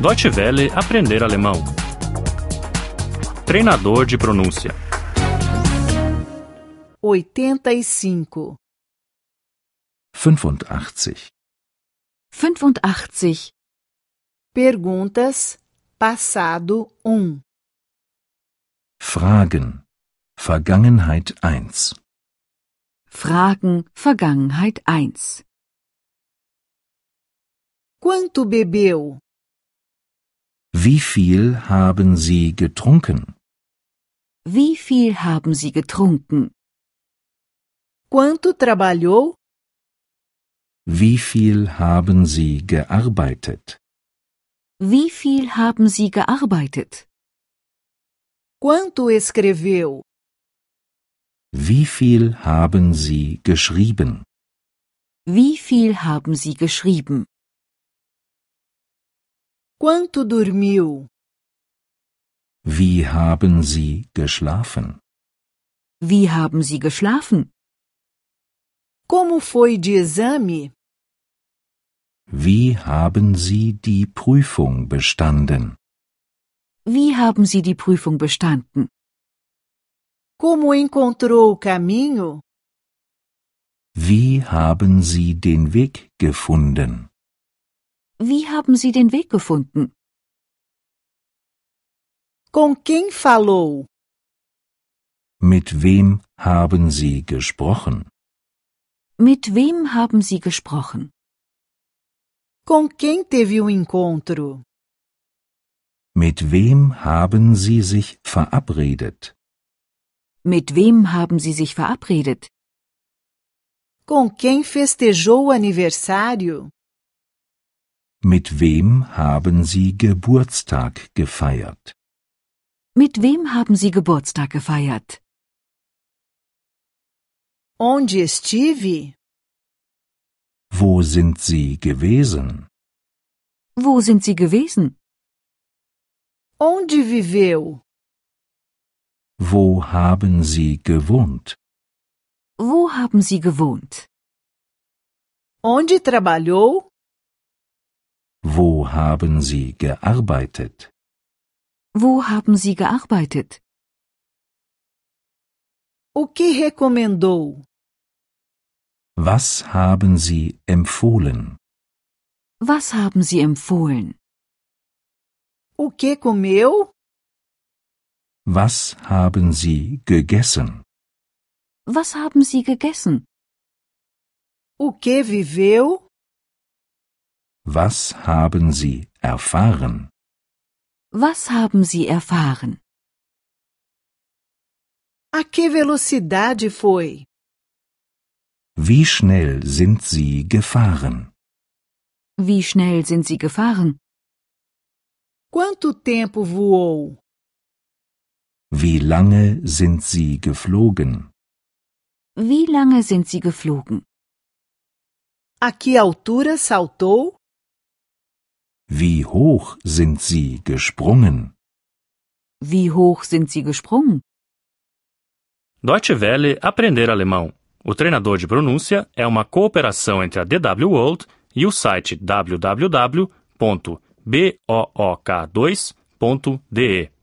Deutsche Welle aprender alemão. Treinador de pronúncia. 85. 85. 85. Perguntas, passado 1. Fragen. Vergangenheit 1. Fragen Vergangenheit 1. Quanto bebeu? Wie viel haben Sie getrunken? Wie viel haben Sie getrunken? Quanto trabalhou? Wie viel haben Sie gearbeitet? Wie viel haben Sie gearbeitet? Quanto escreveu? Wie viel haben Sie geschrieben? Wie viel haben Sie geschrieben? Quanto dormiu? Wie haben Sie geschlafen? Wie haben Sie geschlafen? Como foi de exame? Wie haben Sie die Prüfung bestanden? Wie haben Sie die Prüfung bestanden? Como encontrou o caminho? Wie haben Sie den Weg gefunden? Wie haben Sie den Weg gefunden? Com quem falou? Mit wem haben Sie gesprochen? Mit wem haben Sie gesprochen? Com quem teve um encontro? Mit wem haben Sie sich verabredet? Mit wem haben Sie sich verabredet? Com quem festejou o aniversário? Mit wem haben Sie Geburtstag gefeiert? Mit wem haben Sie Geburtstag gefeiert? Onde estive? Wo sind Sie gewesen? Wo sind Sie gewesen? Onde viveu? Wo haben Sie gewohnt? Wo haben Sie gewohnt? Onde trabalhou? Wo haben Sie gearbeitet? Wo haben Sie gearbeitet? O que recomendou? Was haben Sie empfohlen? Was haben Sie empfohlen? O que comeu? Was haben Sie gegessen? Was haben Sie gegessen? O que viveu? Was haben Sie erfahren? Was haben Sie erfahren? A que velocidade foi? Wie schnell sind Sie gefahren? Wie schnell sind Sie gefahren? Quanto tempo voou? Wie lange sind Sie geflogen? Wie lange sind Sie geflogen? A que altura saltou? Wie hoch sind Sie gesprungen? Wie hoch sind Sie gesprungen? Deutsche Welle aprender alemão. O treinador de pronúncia é uma cooperação entre a DW World e o site www.book2.de.